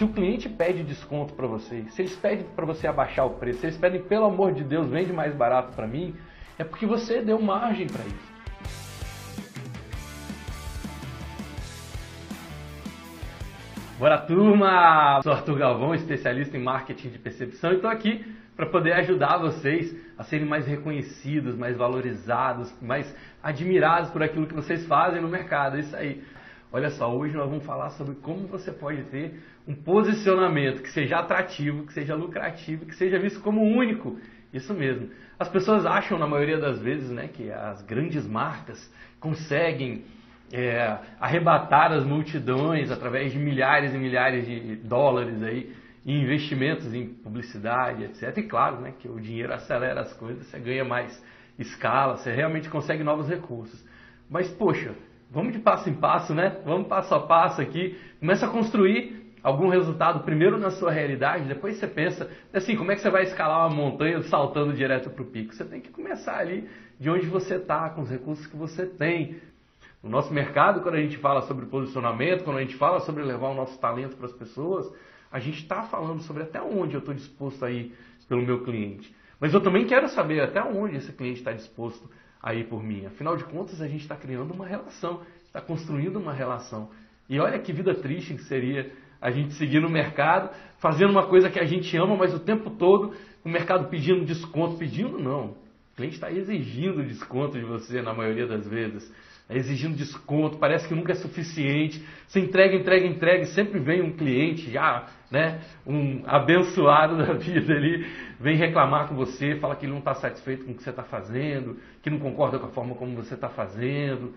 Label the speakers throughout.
Speaker 1: Se o cliente pede desconto para você, se eles pedem para você abaixar o preço, se eles pedem, pelo amor de Deus, vende mais barato para mim, é porque você deu margem para isso. Bora turma! Sou Arthur Galvão, especialista em marketing de percepção e estou aqui para poder ajudar vocês a serem mais reconhecidos, mais valorizados, mais admirados por aquilo que vocês fazem no mercado. É isso aí. Olha só, hoje nós vamos falar sobre como você pode ter um posicionamento que seja atrativo, que seja lucrativo, que seja visto como único. Isso mesmo. As pessoas acham, na maioria das vezes, né, que as grandes marcas conseguem é, arrebatar as multidões através de milhares e milhares de dólares aí em investimentos em publicidade, etc. E claro, né, que o dinheiro acelera as coisas, você ganha mais escala, você realmente consegue novos recursos. Mas poxa, vamos de passo em passo, né? Vamos passo a passo aqui, começa a construir algum resultado primeiro na sua realidade, depois você pensa, assim, como é que você vai escalar uma montanha saltando direto para o pico? Você tem que começar ali de onde você está, com os recursos que você tem, no nosso mercado, quando a gente fala sobre posicionamento, quando a gente fala sobre levar o nosso talento para as pessoas, a gente está falando sobre até onde eu estou disposto a ir pelo meu cliente. Mas eu também quero saber até onde esse cliente está disposto a ir por mim. Afinal de contas, a gente está criando uma relação, está construindo uma relação. E olha que vida triste que seria a gente seguir no mercado, fazendo uma coisa que a gente ama, mas o tempo todo o mercado pedindo desconto, pedindo não. O cliente está exigindo desconto de você na maioria das vezes exigindo desconto, parece que nunca é suficiente. Você entrega, entrega, entrega, sempre vem um cliente já, né, um abençoado da vida ali, vem reclamar com você, fala que ele não está satisfeito com o que você está fazendo, que não concorda com a forma como você está fazendo.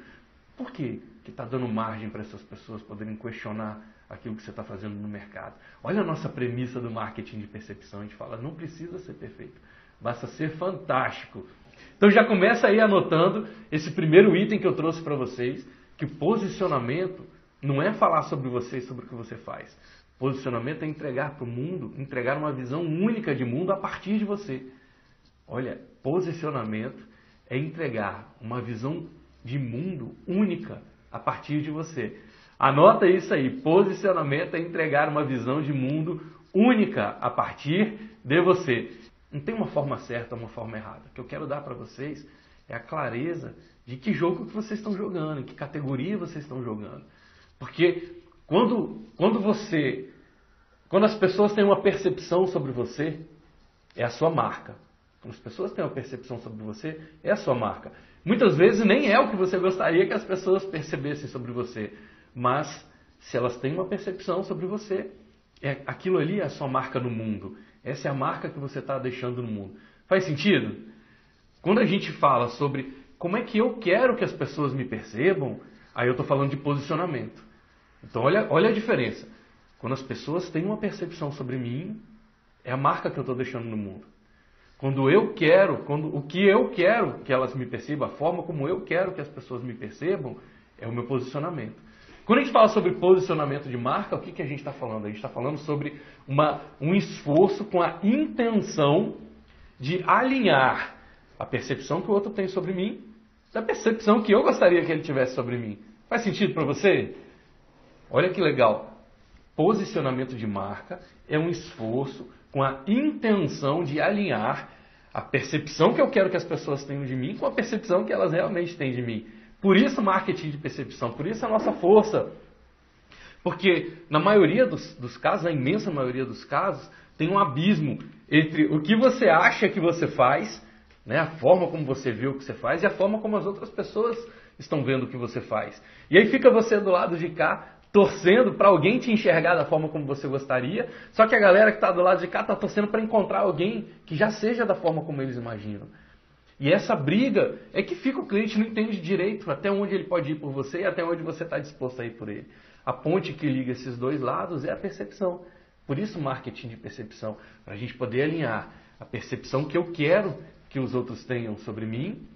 Speaker 1: Por quê? Que está dando margem para essas pessoas poderem questionar aquilo que você está fazendo no mercado. Olha a nossa premissa do marketing de percepção. A gente fala, não precisa ser perfeito, basta ser fantástico. Então já começa aí anotando esse primeiro item que eu trouxe para vocês, que posicionamento não é falar sobre você e sobre o que você faz. Posicionamento é entregar para o mundo, entregar uma visão única de mundo a partir de você. Olha, posicionamento é entregar uma visão de mundo única a partir de você. Anota isso aí. Posicionamento é entregar uma visão de mundo única a partir de você. Não tem uma forma certa uma forma errada. O que eu quero dar para vocês é a clareza de que jogo que vocês estão jogando, em que categoria vocês estão jogando. Porque quando, quando você. Quando as pessoas têm uma percepção sobre você, é a sua marca. Quando as pessoas têm uma percepção sobre você, é a sua marca. Muitas vezes nem é o que você gostaria que as pessoas percebessem sobre você. Mas se elas têm uma percepção sobre você, é, aquilo ali é a sua marca no mundo. Essa é a marca que você está deixando no mundo. Faz sentido? Quando a gente fala sobre como é que eu quero que as pessoas me percebam, aí eu estou falando de posicionamento. Então olha, olha a diferença. Quando as pessoas têm uma percepção sobre mim, é a marca que eu estou deixando no mundo. Quando eu quero, quando o que eu quero que elas me percebam, a forma como eu quero que as pessoas me percebam, é o meu posicionamento. Quando a gente fala sobre posicionamento de marca, o que, que a gente está falando? A gente está falando sobre uma, um esforço com a intenção de alinhar a percepção que o outro tem sobre mim da percepção que eu gostaria que ele tivesse sobre mim. Faz sentido para você? Olha que legal. Posicionamento de marca é um esforço com a intenção de alinhar a percepção que eu quero que as pessoas tenham de mim com a percepção que elas realmente têm de mim. Por isso marketing de percepção, por isso a nossa força. Porque na maioria dos, dos casos, na imensa maioria dos casos, tem um abismo entre o que você acha que você faz, né, a forma como você vê o que você faz e a forma como as outras pessoas estão vendo o que você faz. E aí fica você do lado de cá torcendo para alguém te enxergar da forma como você gostaria, só que a galera que está do lado de cá está torcendo para encontrar alguém que já seja da forma como eles imaginam. E essa briga é que fica o cliente não entende direito até onde ele pode ir por você e até onde você está disposto a ir por ele. A ponte que liga esses dois lados é a percepção. Por isso, marketing de percepção, para a gente poder alinhar a percepção que eu quero que os outros tenham sobre mim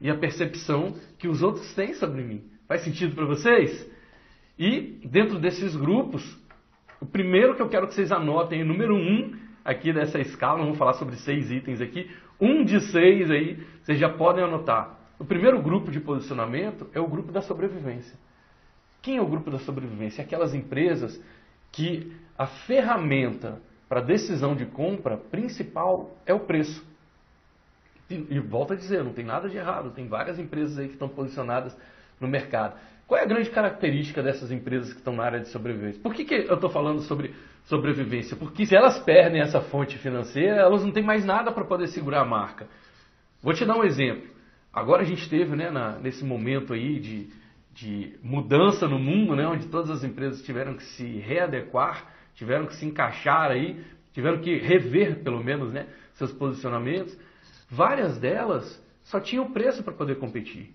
Speaker 1: e a percepção que os outros têm sobre mim. Faz sentido para vocês? E dentro desses grupos, o primeiro que eu quero que vocês anotem, o número um aqui dessa escala, vamos falar sobre seis itens aqui. Um de seis aí, vocês já podem anotar. O primeiro grupo de posicionamento é o grupo da sobrevivência. Quem é o grupo da sobrevivência? Aquelas empresas que a ferramenta para decisão de compra principal é o preço. E, e volto a dizer, não tem nada de errado, tem várias empresas aí que estão posicionadas no mercado. Qual é a grande característica dessas empresas que estão na área de sobrevivência? Por que, que eu estou falando sobre sobrevivência? Porque se elas perdem essa fonte financeira, elas não têm mais nada para poder segurar a marca. Vou te dar um exemplo. Agora a gente teve, né, na, nesse momento aí de, de mudança no mundo, né, onde todas as empresas tiveram que se readequar, tiveram que se encaixar aí, tiveram que rever, pelo menos, né, seus posicionamentos. Várias delas só tinham preço para poder competir.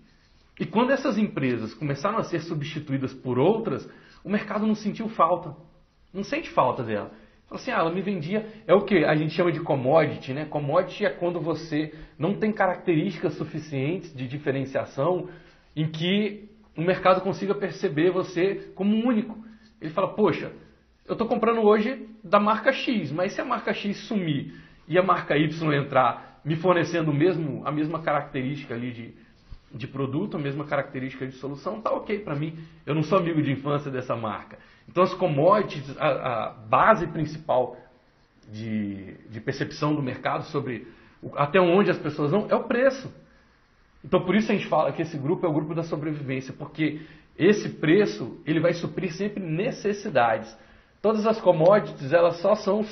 Speaker 1: E quando essas empresas começaram a ser substituídas por outras, o mercado não sentiu falta. Não sente falta dela. Fala assim, ah, ela me vendia. É o que a gente chama de commodity, né? Commodity é quando você não tem características suficientes de diferenciação em que o mercado consiga perceber você como único. Ele fala, poxa, eu estou comprando hoje da marca X, mas se a marca X sumir e a marca Y entrar me fornecendo mesmo, a mesma característica ali de, de produto, a mesma característica de solução, tá ok para mim. Eu não sou amigo de infância dessa marca. Então as commodities, a, a base principal de, de, percepção do mercado sobre até onde as pessoas vão é o preço. Então por isso a gente fala que esse grupo é o grupo da sobrevivência, porque esse preço ele vai suprir sempre necessidades. Todas as commodities elas só são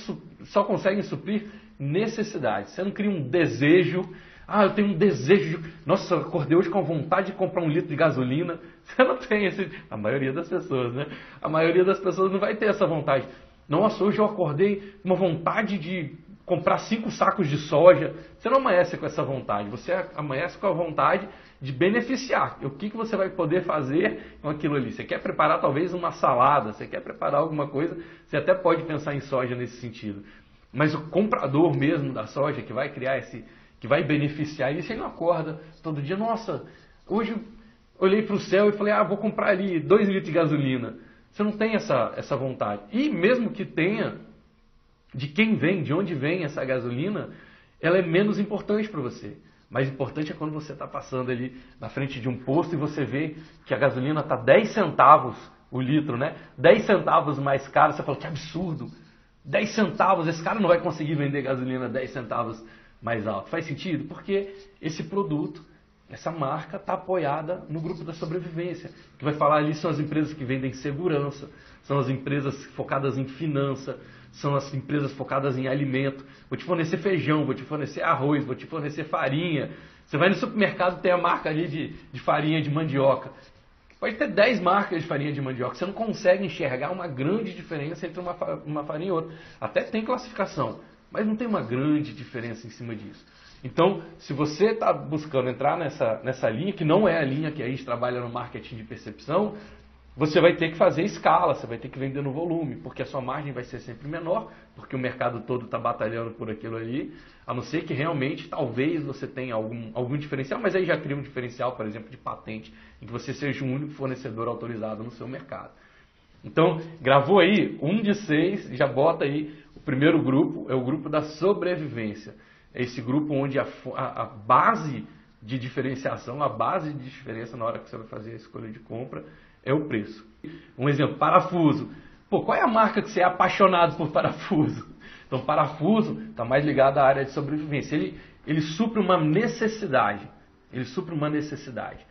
Speaker 1: só conseguem suprir necessidades. Você não cria um desejo ah, eu tenho um desejo de. Nossa, eu acordei hoje com vontade de comprar um litro de gasolina. Você não tem esse. A maioria das pessoas, né? A maioria das pessoas não vai ter essa vontade. Nossa, hoje eu acordei com uma vontade de comprar cinco sacos de soja. Você não amanhece com essa vontade. Você amanhece com a vontade de beneficiar. O que, que você vai poder fazer com aquilo ali? Você quer preparar talvez uma salada, você quer preparar alguma coisa, você até pode pensar em soja nesse sentido. Mas o comprador mesmo da soja que vai criar esse, que vai beneficiar isso, ele não acorda todo dia, nossa, hoje olhei para o céu e falei, ah, vou comprar ali dois litros de gasolina. Você não tem essa, essa vontade. E mesmo que tenha, de quem vem, de onde vem essa gasolina, ela é menos importante para você. Mais importante é quando você está passando ali na frente de um posto e você vê que a gasolina está 10 centavos o litro, né? 10 centavos mais caro, você fala, que absurdo. 10 centavos, esse cara não vai conseguir vender gasolina 10 centavos mais alto. Faz sentido? Porque esse produto, essa marca está apoiada no grupo da sobrevivência. que vai falar ali são as empresas que vendem segurança, são as empresas focadas em finança, são as empresas focadas em alimento. Vou te fornecer feijão, vou te fornecer arroz, vou te fornecer farinha. Você vai no supermercado tem a marca ali de, de farinha de mandioca. Pode ter 10 marcas de farinha de mandioca. Você não consegue enxergar uma grande diferença entre uma, uma farinha e outra. Até tem classificação. Mas não tem uma grande diferença em cima disso. Então, se você está buscando entrar nessa, nessa linha, que não é a linha que a gente trabalha no marketing de percepção, você vai ter que fazer escala, você vai ter que vender no volume, porque a sua margem vai ser sempre menor, porque o mercado todo está batalhando por aquilo ali, a não ser que realmente, talvez você tenha algum, algum diferencial, mas aí já cria um diferencial, por exemplo, de patente, em que você seja o único fornecedor autorizado no seu mercado. Então, gravou aí, um de seis, já bota aí primeiro grupo é o grupo da sobrevivência. É esse grupo onde a, a, a base de diferenciação, a base de diferença na hora que você vai fazer a escolha de compra é o preço. Um exemplo, parafuso. Pô, qual é a marca que você é apaixonado por parafuso? Então, parafuso está mais ligado à área de sobrevivência. Ele, ele supre uma necessidade. Ele supre uma necessidade.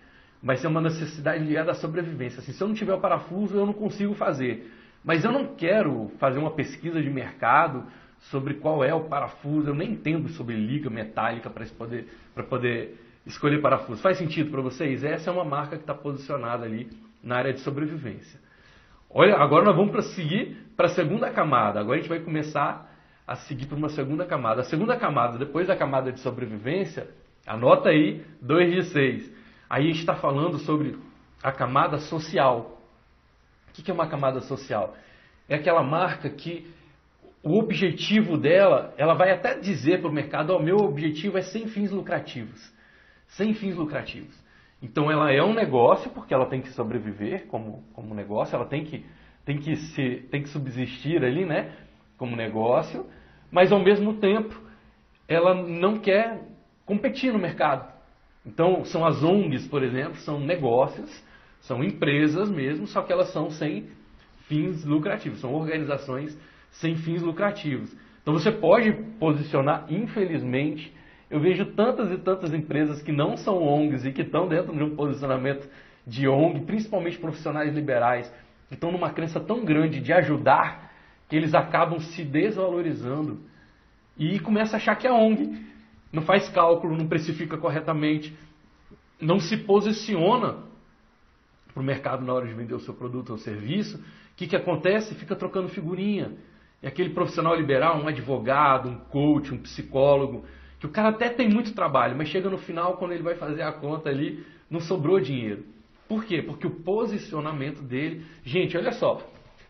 Speaker 1: Mas é uma necessidade ligada à sobrevivência. Assim, se eu não tiver o parafuso, eu não consigo fazer. Mas eu não quero fazer uma pesquisa de mercado sobre qual é o parafuso, eu nem entendo sobre liga metálica para poder, poder escolher parafuso. Faz sentido para vocês? Essa é uma marca que está posicionada ali na área de sobrevivência. Olha, agora nós vamos seguir para a segunda camada. Agora a gente vai começar a seguir para uma segunda camada. A segunda camada, depois da camada de sobrevivência, anota aí 2 de 6. Aí está falando sobre a camada social. O que é uma camada social? É aquela marca que o objetivo dela, ela vai até dizer para o mercado, o oh, meu objetivo é sem fins lucrativos. Sem fins lucrativos. Então ela é um negócio, porque ela tem que sobreviver como, como negócio, ela tem que, tem, que se, tem que subsistir ali, né? Como negócio, mas ao mesmo tempo ela não quer competir no mercado. Então são as ONGs, por exemplo, são negócios são empresas mesmo, só que elas são sem fins lucrativos, são organizações sem fins lucrativos. Então você pode posicionar, infelizmente, eu vejo tantas e tantas empresas que não são ONGs e que estão dentro de um posicionamento de ONG, principalmente profissionais liberais, que estão numa crença tão grande de ajudar que eles acabam se desvalorizando e começam a achar que é ONG. Não faz cálculo, não precifica corretamente, não se posiciona para o mercado na hora de vender o seu produto ou serviço. O que, que acontece? Fica trocando figurinha. E aquele profissional liberal, um advogado, um coach, um psicólogo, que o cara até tem muito trabalho, mas chega no final, quando ele vai fazer a conta ali, não sobrou dinheiro. Por quê? Porque o posicionamento dele. Gente, olha só.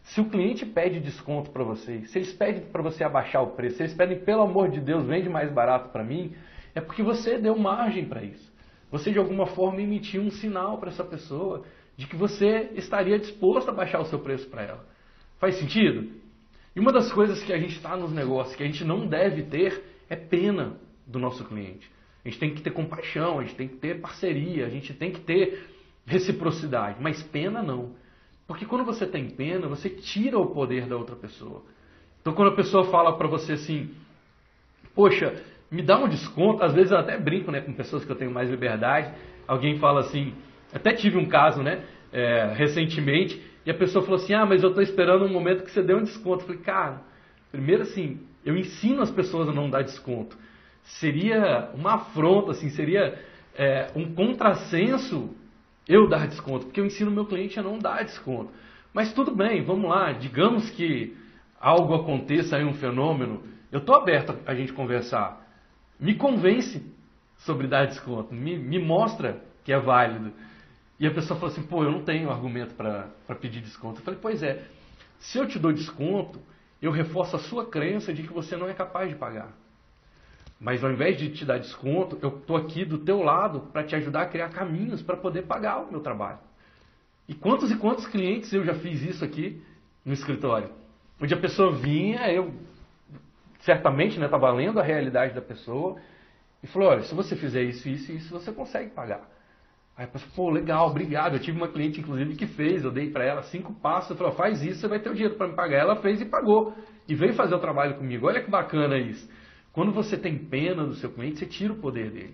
Speaker 1: Se o cliente pede desconto para você, se eles pedem para você abaixar o preço, se eles pedem, pelo amor de Deus, vende mais barato para mim, é porque você deu margem para isso. Você, de alguma forma, emitiu um sinal para essa pessoa de que você estaria disposto a baixar o seu preço para ela. Faz sentido? E uma das coisas que a gente está nos negócios, que a gente não deve ter, é pena do nosso cliente. A gente tem que ter compaixão, a gente tem que ter parceria, a gente tem que ter reciprocidade, mas pena não. Porque quando você tem pena, você tira o poder da outra pessoa. Então quando a pessoa fala para você assim, poxa, me dá um desconto, às vezes eu até brinco né, com pessoas que eu tenho mais liberdade, alguém fala assim, até tive um caso né, é, recentemente, e a pessoa falou assim, ah, mas eu estou esperando um momento que você dê um desconto. Eu falei, cara, primeiro assim, eu ensino as pessoas a não dar desconto. Seria uma afronta, assim, seria é, um contrassenso eu dar desconto, porque eu ensino meu cliente a não dar desconto. Mas tudo bem, vamos lá, digamos que algo aconteça aí, um fenômeno, eu estou aberto a gente conversar. Me convence sobre dar desconto, me, me mostra que é válido. E a pessoa falou assim, pô, eu não tenho argumento para pedir desconto. Eu falei, pois é, se eu te dou desconto, eu reforço a sua crença de que você não é capaz de pagar. Mas ao invés de te dar desconto, eu estou aqui do teu lado para te ajudar a criar caminhos para poder pagar o meu trabalho. E quantos e quantos clientes eu já fiz isso aqui no escritório? Onde a pessoa vinha, eu certamente estava né, lendo a realidade da pessoa e falou, olha, se você fizer isso, isso e isso, você consegue pagar. Aí a pessoa, pô, legal, obrigado. Eu tive uma cliente, inclusive, que fez, eu dei para ela cinco passos, eu falei, faz isso, você vai ter o dinheiro para me pagar. Ela fez e pagou. E veio fazer o trabalho comigo. Olha que bacana isso. Quando você tem pena do seu cliente, você tira o poder dele.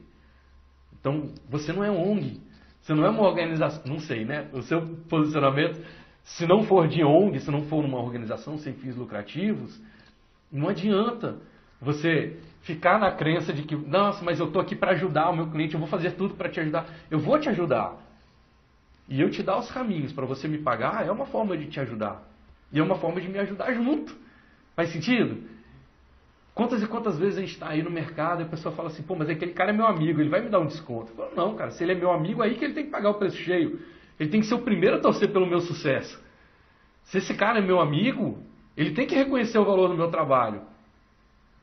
Speaker 1: Então, você não é ONG. Você não é uma organização. Não sei, né? O seu posicionamento, se não for de ONG, se não for uma organização sem fins lucrativos, não adianta você ficar na crença de que, nossa, mas eu estou aqui para ajudar o meu cliente, eu vou fazer tudo para te ajudar. Eu vou te ajudar. E eu te dar os caminhos para você me pagar é uma forma de te ajudar. E é uma forma de me ajudar junto. Faz sentido? Quantas e quantas vezes a gente está aí no mercado e a pessoa fala assim, pô, mas aquele cara é meu amigo, ele vai me dar um desconto. Eu falo, não, cara, se ele é meu amigo, aí que ele tem que pagar o preço cheio. Ele tem que ser o primeiro a torcer pelo meu sucesso. Se esse cara é meu amigo, ele tem que reconhecer o valor do meu trabalho.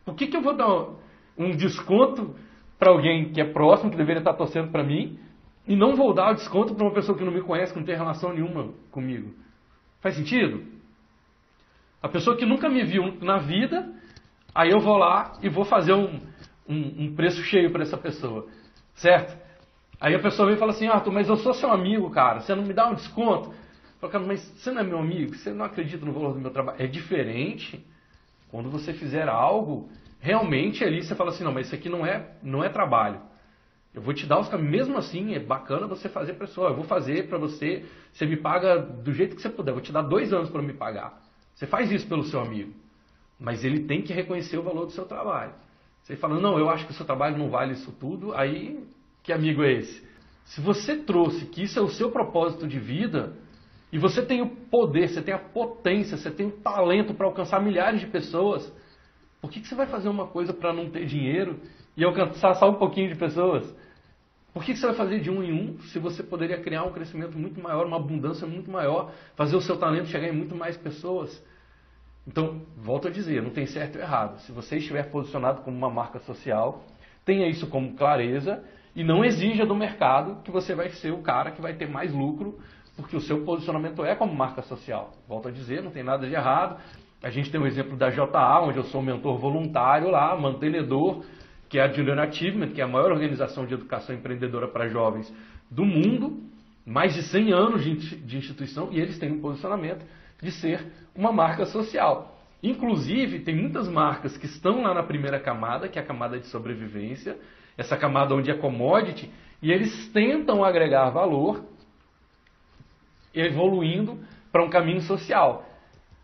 Speaker 1: Por que, que eu vou dar um desconto para alguém que é próximo, que deveria estar torcendo para mim, e não vou dar o desconto para uma pessoa que não me conhece, que não tem relação nenhuma comigo? Faz sentido? A pessoa que nunca me viu na vida Aí eu vou lá e vou fazer um, um, um preço cheio para essa pessoa, certo? Aí a pessoa vem e fala assim, Arthur, mas eu sou seu amigo, cara, você não me dá um desconto? Eu falo, mas você não é meu amigo, você não acredita no valor do meu trabalho. É diferente quando você fizer algo, realmente ali você fala assim, não, mas isso aqui não é, não é trabalho. Eu vou te dar os caminhos, mesmo assim, é bacana você fazer para pessoa. Eu vou fazer para você, você me paga do jeito que você puder. Eu vou te dar dois anos para me pagar. Você faz isso pelo seu amigo. Mas ele tem que reconhecer o valor do seu trabalho. Você fala, não, eu acho que o seu trabalho não vale isso tudo, aí que amigo é esse? Se você trouxe que isso é o seu propósito de vida, e você tem o poder, você tem a potência, você tem o talento para alcançar milhares de pessoas, por que, que você vai fazer uma coisa para não ter dinheiro e alcançar só um pouquinho de pessoas? Por que, que você vai fazer de um em um se você poderia criar um crescimento muito maior, uma abundância muito maior, fazer o seu talento chegar em muito mais pessoas? Então, volto a dizer, não tem certo ou errado. Se você estiver posicionado como uma marca social, tenha isso como clareza e não exija do mercado que você vai ser o cara que vai ter mais lucro, porque o seu posicionamento é como marca social. Volto a dizer, não tem nada de errado. A gente tem o exemplo da JA, onde eu sou mentor voluntário lá, mantenedor, que é a Julian Achievement, que é a maior organização de educação empreendedora para jovens do mundo, mais de 100 anos de instituição, e eles têm um posicionamento de ser uma marca social. Inclusive, tem muitas marcas que estão lá na primeira camada, que é a camada de sobrevivência, essa camada onde é commodity, e eles tentam agregar valor evoluindo para um caminho social.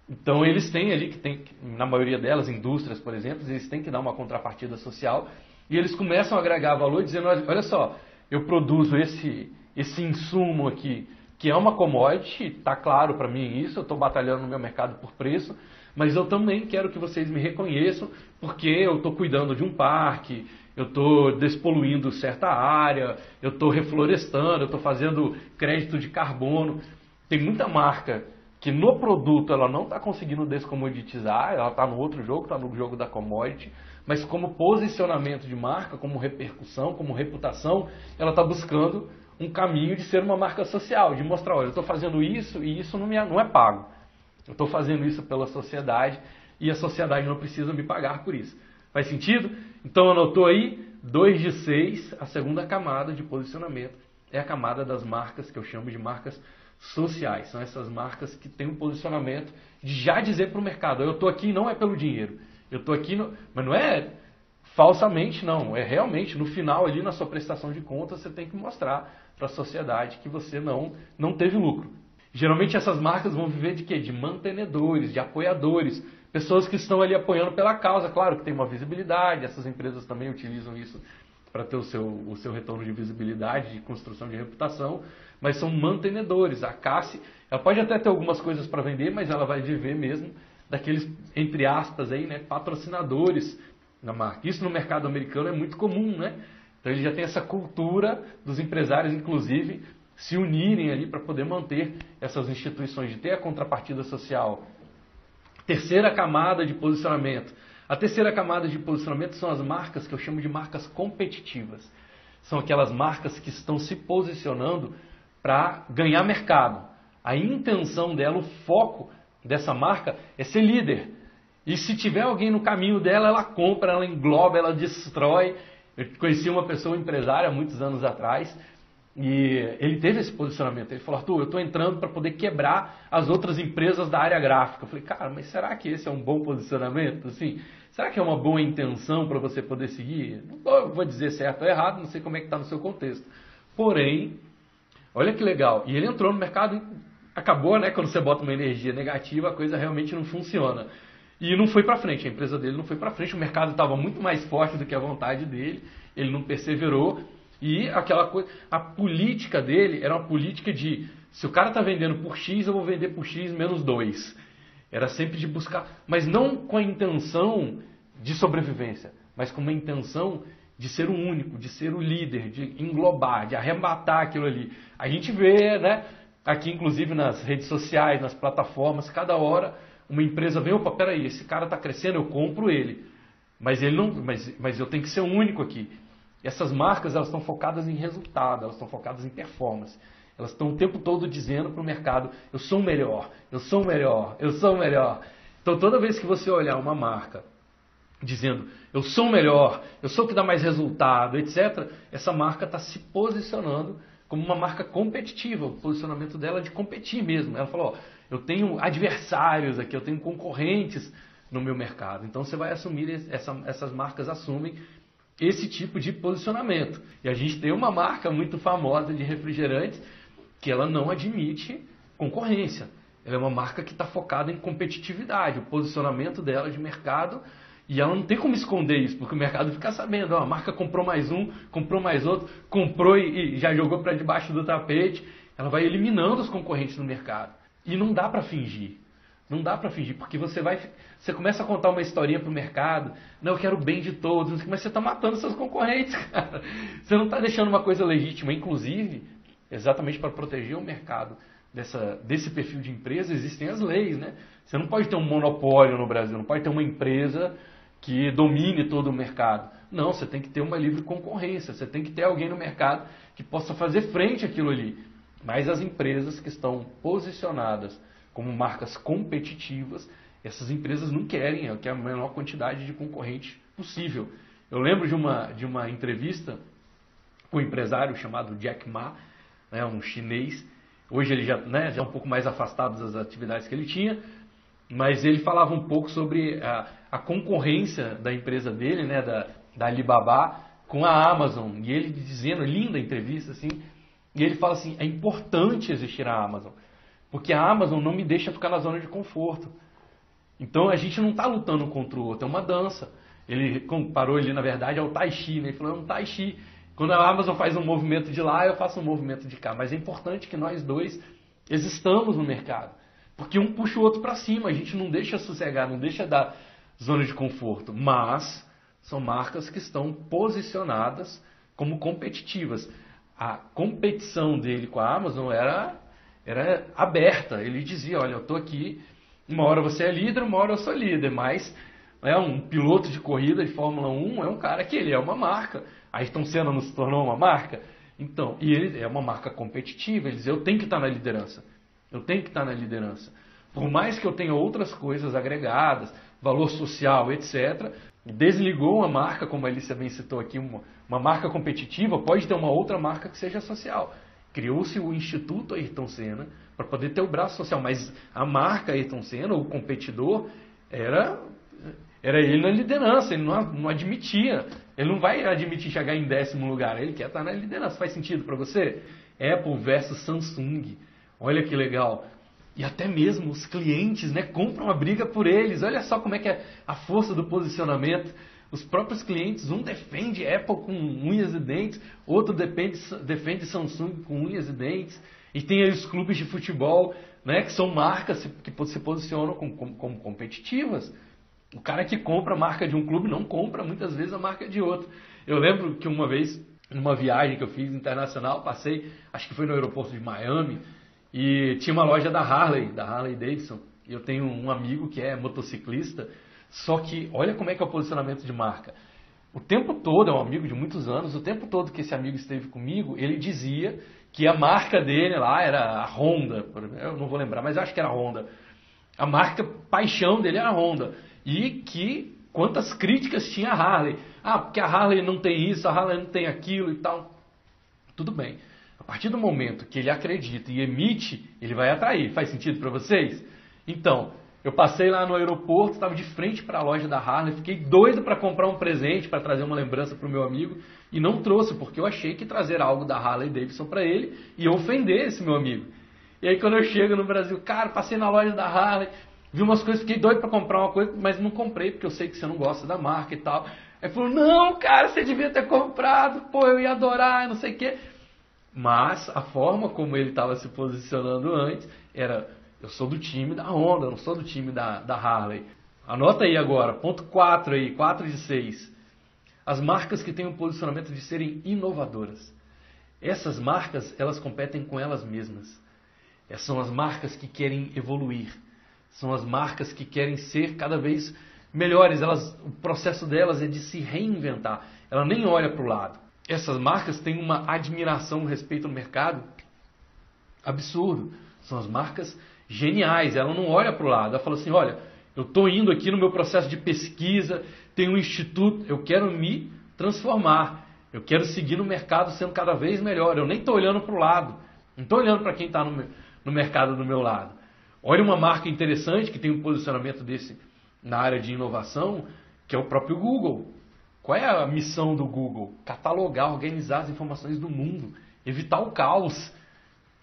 Speaker 1: Então eles têm ali que tem, na maioria delas, indústrias, por exemplo, eles têm que dar uma contrapartida social e eles começam a agregar valor dizendo, olha só, eu produzo esse, esse insumo aqui, que é uma commodity, está claro para mim isso, eu estou batalhando no meu mercado por preço, mas eu também quero que vocês me reconheçam porque eu estou cuidando de um parque, eu estou despoluindo certa área, eu estou reflorestando, eu estou fazendo crédito de carbono. Tem muita marca que no produto ela não está conseguindo descomoditizar, ela está no outro jogo, está no jogo da commodity, mas como posicionamento de marca, como repercussão, como reputação, ela está buscando um caminho de ser uma marca social, de mostrar, olha, eu estou fazendo isso e isso não, me, não é pago. Eu estou fazendo isso pela sociedade e a sociedade não precisa me pagar por isso. Faz sentido? Então anotou aí, 2 de 6, a segunda camada de posicionamento é a camada das marcas que eu chamo de marcas sociais. São essas marcas que têm um posicionamento de já dizer para o mercado: eu estou aqui não é pelo dinheiro, eu estou aqui, no... mas não é falsamente, não. É realmente no final ali na sua prestação de contas você tem que mostrar para a sociedade que você não não teve lucro. Geralmente essas marcas vão viver de quê? De mantenedores, de apoiadores, pessoas que estão ali apoiando pela causa. Claro que tem uma visibilidade, essas empresas também utilizam isso para ter o seu, o seu retorno de visibilidade, de construção de reputação, mas são mantenedores. A Cassi, ela pode até ter algumas coisas para vender, mas ela vai viver mesmo daqueles, entre aspas, aí, né, patrocinadores na marca. Isso no mercado americano é muito comum, né? Então ele já tem essa cultura dos empresários, inclusive, se unirem ali para poder manter essas instituições, de ter a contrapartida social. Terceira camada de posicionamento. A terceira camada de posicionamento são as marcas que eu chamo de marcas competitivas. São aquelas marcas que estão se posicionando para ganhar mercado. A intenção dela, o foco dessa marca é ser líder. E se tiver alguém no caminho dela, ela compra, ela engloba, ela destrói. Eu conheci uma pessoa empresária muitos anos atrás e ele teve esse posicionamento. Ele falou: Arthur, eu estou entrando para poder quebrar as outras empresas da área gráfica. Eu falei: cara, mas será que esse é um bom posicionamento? Assim, será que é uma boa intenção para você poder seguir? Não vou dizer certo ou errado, não sei como é que está no seu contexto. Porém, Olha que legal. E ele entrou no mercado, acabou, né? Quando você bota uma energia negativa, a coisa realmente não funciona. E não foi para frente, a empresa dele não foi para frente, o mercado estava muito mais forte do que a vontade dele, ele não perseverou. E aquela coisa, a política dele era uma política de se o cara está vendendo por X, eu vou vender por X menos 2. Era sempre de buscar, mas não com a intenção de sobrevivência, mas com uma intenção de ser o único, de ser o líder, de englobar, de arrebatar aquilo ali. A gente vê, né, aqui inclusive nas redes sociais, nas plataformas, cada hora uma empresa vem, opa, peraí, esse cara está crescendo, eu compro ele. Mas ele não, mas, mas eu tenho que ser o único aqui. Essas marcas elas estão focadas em resultado, elas estão focadas em performance. Elas estão o tempo todo dizendo para o mercado: eu sou o melhor, eu sou o melhor, eu sou o melhor. Então toda vez que você olhar uma marca dizendo eu sou o melhor, eu sou o que dá mais resultado, etc., essa marca está se posicionando como uma marca competitiva, o posicionamento dela é de competir mesmo. Ela falou: ó, eu tenho adversários aqui, eu tenho concorrentes no meu mercado. Então você vai assumir, essa, essas marcas assumem esse tipo de posicionamento. E a gente tem uma marca muito famosa de refrigerantes que ela não admite concorrência. Ela é uma marca que está focada em competitividade. O posicionamento dela de mercado e ela não tem como esconder isso, porque o mercado fica sabendo, ó, a marca comprou mais um, comprou mais outro, comprou e, e já jogou para debaixo do tapete. Ela vai eliminando os concorrentes no mercado. E não dá para fingir. Não dá para fingir, porque você vai, você começa a contar uma historinha para o mercado, não, eu quero o bem de todos, mas você está matando seus concorrentes, cara. Você não está deixando uma coisa legítima, inclusive, exatamente para proteger o mercado dessa, desse perfil de empresa, existem as leis, né? Você não pode ter um monopólio no Brasil, não pode ter uma empresa que domine todo o mercado. Não, você tem que ter uma livre concorrência, você tem que ter alguém no mercado que possa fazer frente àquilo ali. Mas as empresas que estão posicionadas como marcas competitivas, essas empresas não querem, é, querem a menor quantidade de concorrente possível. Eu lembro de uma, de uma entrevista com um empresário chamado Jack Ma, né, um chinês, Hoje ele já, né, já é um pouco mais afastado das atividades que ele tinha, mas ele falava um pouco sobre a, a concorrência da empresa dele, né, da, da Alibaba, com a Amazon. E ele dizendo, linda entrevista, assim, e ele fala assim: é importante existir a Amazon, porque a Amazon não me deixa ficar na zona de conforto. Então a gente não está lutando contra o outro, é uma dança. Ele comparou ele, na verdade, ao Tai Chi, né? ele falou: é um Tai Chi. Quando a Amazon faz um movimento de lá, eu faço um movimento de cá. Mas é importante que nós dois existamos no mercado. Porque um puxa o outro para cima, a gente não deixa sossegar, não deixa dar zona de conforto. Mas são marcas que estão posicionadas como competitivas. A competição dele com a Amazon era, era aberta. Ele dizia: Olha, eu estou aqui, uma hora você é líder, uma hora eu sou líder, mas é um piloto de corrida de Fórmula 1 é um cara que ele é uma marca. Ayrton Senna não se tornou uma marca? Então, e ele é uma marca competitiva, ele diz, eu tenho que estar na liderança. Eu tenho que estar na liderança. Por mais que eu tenha outras coisas agregadas, valor social, etc., desligou uma marca, como a Alicia bem citou aqui, uma, uma marca competitiva, pode ter uma outra marca que seja social. Criou-se o Instituto Ayrton Senna para poder ter o braço social, mas a marca Ayrton Senna, o competidor, era era ele na liderança, ele não, não admitia. Ele não vai admitir chegar em décimo lugar, ele quer estar na liderança. Faz sentido para você? Apple versus Samsung. Olha que legal. E até mesmo os clientes né, compram a briga por eles. Olha só como é que é a força do posicionamento. Os próprios clientes, um defende Apple com unhas e dentes, outro defende, defende Samsung com unhas e dentes. E tem aí os clubes de futebol, né, que são marcas que se posicionam como, como, como competitivas. O cara que compra a marca de um clube não compra muitas vezes a marca de outro. Eu lembro que uma vez, numa viagem que eu fiz internacional, passei, acho que foi no aeroporto de Miami, e tinha uma loja da Harley, da Harley Davidson. E eu tenho um amigo que é motociclista, só que olha como é que é o posicionamento de marca. O tempo todo, é um amigo de muitos anos, o tempo todo que esse amigo esteve comigo, ele dizia que a marca dele lá era a Honda, eu não vou lembrar, mas acho que era a Honda. A marca paixão dele era a Honda e que quantas críticas tinha a Harley. Ah, porque a Harley não tem isso, a Harley não tem aquilo e tal. Tudo bem. A partir do momento que ele acredita e emite, ele vai atrair. Faz sentido para vocês? Então, eu passei lá no aeroporto, estava de frente para a loja da Harley, fiquei doido para comprar um presente, para trazer uma lembrança para o meu amigo, e não trouxe, porque eu achei que trazer algo da Harley Davidson para ele ia ofender esse meu amigo. E aí quando eu chego no Brasil, cara, passei na loja da Harley, vi umas coisas, fiquei doido para comprar uma coisa, mas não comprei porque eu sei que você não gosta da marca e tal. Aí falou, não, cara, você devia ter comprado, pô, eu ia adorar, não sei o quê. Mas a forma como ele estava se posicionando antes era, eu sou do time da Honda, não sou do time da, da Harley. Anota aí agora, ponto 4 aí, 4 de 6. As marcas que têm o posicionamento de serem inovadoras. Essas marcas, elas competem com elas mesmas. Essas são as marcas que querem evoluir. São as marcas que querem ser cada vez melhores. Elas, o processo delas é de se reinventar. Ela nem olha para o lado. Essas marcas têm uma admiração a respeito do mercado absurdo. São as marcas geniais. Ela não olha para o lado. Ela fala assim: olha, eu estou indo aqui no meu processo de pesquisa, tem um instituto, eu quero me transformar. Eu quero seguir no mercado sendo cada vez melhor. Eu nem estou olhando para o lado. Não estou olhando para quem está no, no mercado do meu lado. Olha uma marca interessante que tem um posicionamento desse na área de inovação, que é o próprio Google. Qual é a missão do Google? Catalogar, organizar as informações do mundo, evitar o caos.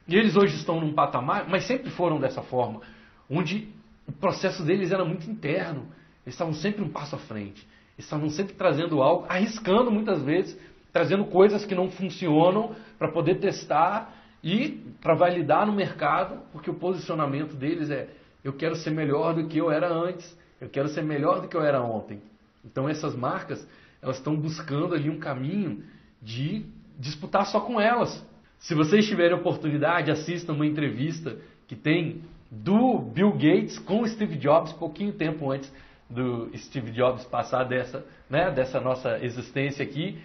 Speaker 1: E eles hoje estão num patamar, mas sempre foram dessa forma, onde o processo deles era muito interno. Eles estavam sempre um passo à frente. Eles estavam sempre trazendo algo, arriscando muitas vezes, trazendo coisas que não funcionam para poder testar e para validar no mercado, porque o posicionamento deles é: eu quero ser melhor do que eu era antes, eu quero ser melhor do que eu era ontem. Então essas marcas, elas estão buscando ali um caminho de disputar só com elas. Se vocês tiverem oportunidade, assistam uma entrevista que tem do Bill Gates com Steve Jobs, pouquinho tempo antes do Steve Jobs passar dessa, né, dessa nossa existência aqui,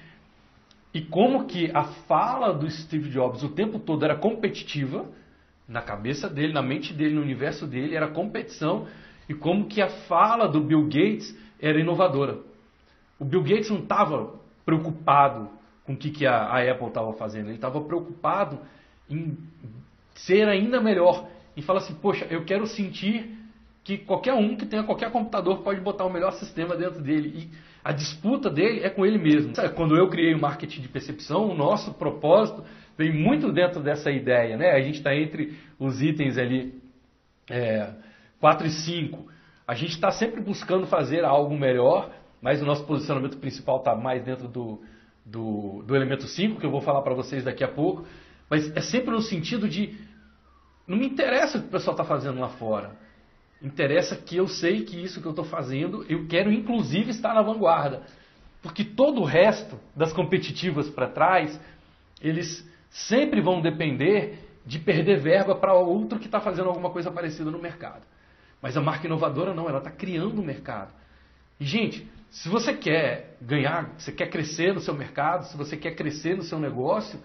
Speaker 1: e como que a fala do Steve Jobs o tempo todo era competitiva, na cabeça dele, na mente dele, no universo dele, era competição, e como que a fala do Bill Gates era inovadora. O Bill Gates não estava preocupado com o que, que a, a Apple estava fazendo, ele estava preocupado em ser ainda melhor e fala assim, poxa, eu quero sentir que qualquer um que tenha qualquer computador pode botar o melhor sistema dentro dele. E a disputa dele é com ele mesmo. Quando eu criei o marketing de percepção, o nosso propósito vem muito dentro dessa ideia. Né? A gente está entre os itens ali é, 4 e 5. A gente está sempre buscando fazer algo melhor, mas o nosso posicionamento principal está mais dentro do, do, do elemento 5, que eu vou falar para vocês daqui a pouco. Mas é sempre no sentido de não me interessa o que o pessoal está fazendo lá fora. Interessa que eu sei que isso que eu estou fazendo, eu quero inclusive estar na vanguarda. Porque todo o resto das competitivas para trás, eles sempre vão depender de perder verba para outro que está fazendo alguma coisa parecida no mercado. Mas a marca inovadora não, ela está criando o mercado. E, gente, se você quer ganhar, você quer crescer no seu mercado, se você quer crescer no seu negócio,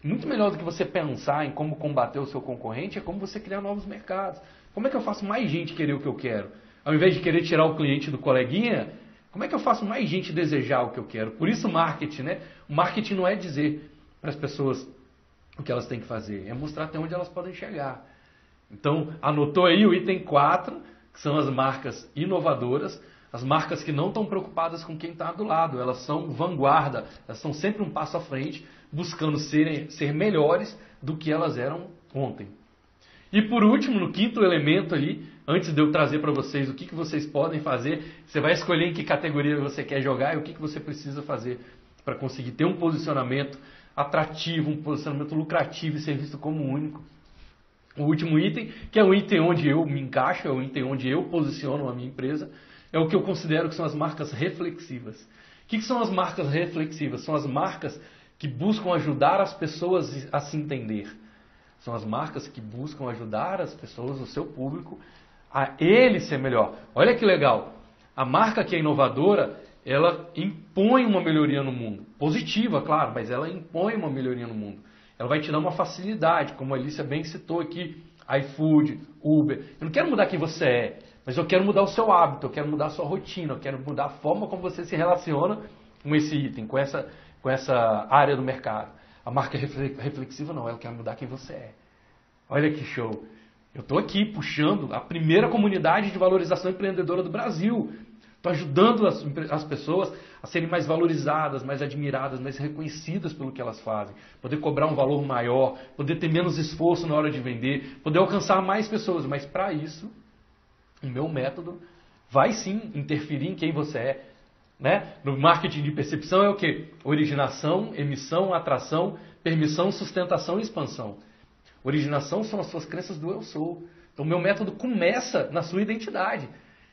Speaker 1: muito melhor do que você pensar em como combater o seu concorrente é como você criar novos mercados. Como é que eu faço mais gente querer o que eu quero? Ao invés de querer tirar o cliente do coleguinha, como é que eu faço mais gente desejar o que eu quero? Por isso marketing, né? O marketing não é dizer para as pessoas o que elas têm que fazer, é mostrar até onde elas podem chegar. Então, anotou aí o item 4, que são as marcas inovadoras, as marcas que não estão preocupadas com quem está do lado, elas são vanguarda, elas estão sempre um passo à frente buscando serem, ser melhores do que elas eram ontem. E por último, no quinto elemento ali, antes de eu trazer para vocês o que, que vocês podem fazer, você vai escolher em que categoria você quer jogar e o que, que você precisa fazer para conseguir ter um posicionamento atrativo, um posicionamento lucrativo e ser visto como único. O último item, que é o item onde eu me encaixo, é o item onde eu posiciono a minha empresa, é o que eu considero que são as marcas reflexivas. O que, são as marcas reflexivas? São as marcas que buscam ajudar as pessoas a se entender. São as marcas que buscam ajudar as pessoas, o seu público, a ele ser melhor. Olha que legal. A marca que é inovadora, ela impõe uma melhoria no mundo. Positiva, claro, mas ela impõe uma melhoria no mundo. Ela vai te dar uma facilidade, como a Alicia bem citou aqui, iFood, Uber. Eu não quero mudar quem você é, mas eu quero mudar o seu hábito, eu quero mudar a sua rotina, eu quero mudar a forma como você se relaciona com esse item, com essa com essa área do mercado. A marca reflexiva não, ela quer mudar quem você é. Olha que show. Eu estou aqui puxando a primeira comunidade de valorização empreendedora do Brasil. Estou ajudando as, as, pessoas a serem mais valorizadas, mais admiradas, mais reconhecidas pelo que elas fazem. Poder cobrar um valor maior, poder ter menos esforço na hora de vender, poder alcançar mais pessoas. Mas para isso, o meu método vai sim interferir em quem você é, né? No marketing de percepção é o que? Originação, emissão, atração, permissão, sustentação e expansão. Originação são as suas crenças do eu sou. Então, meu método começa na sua identidade.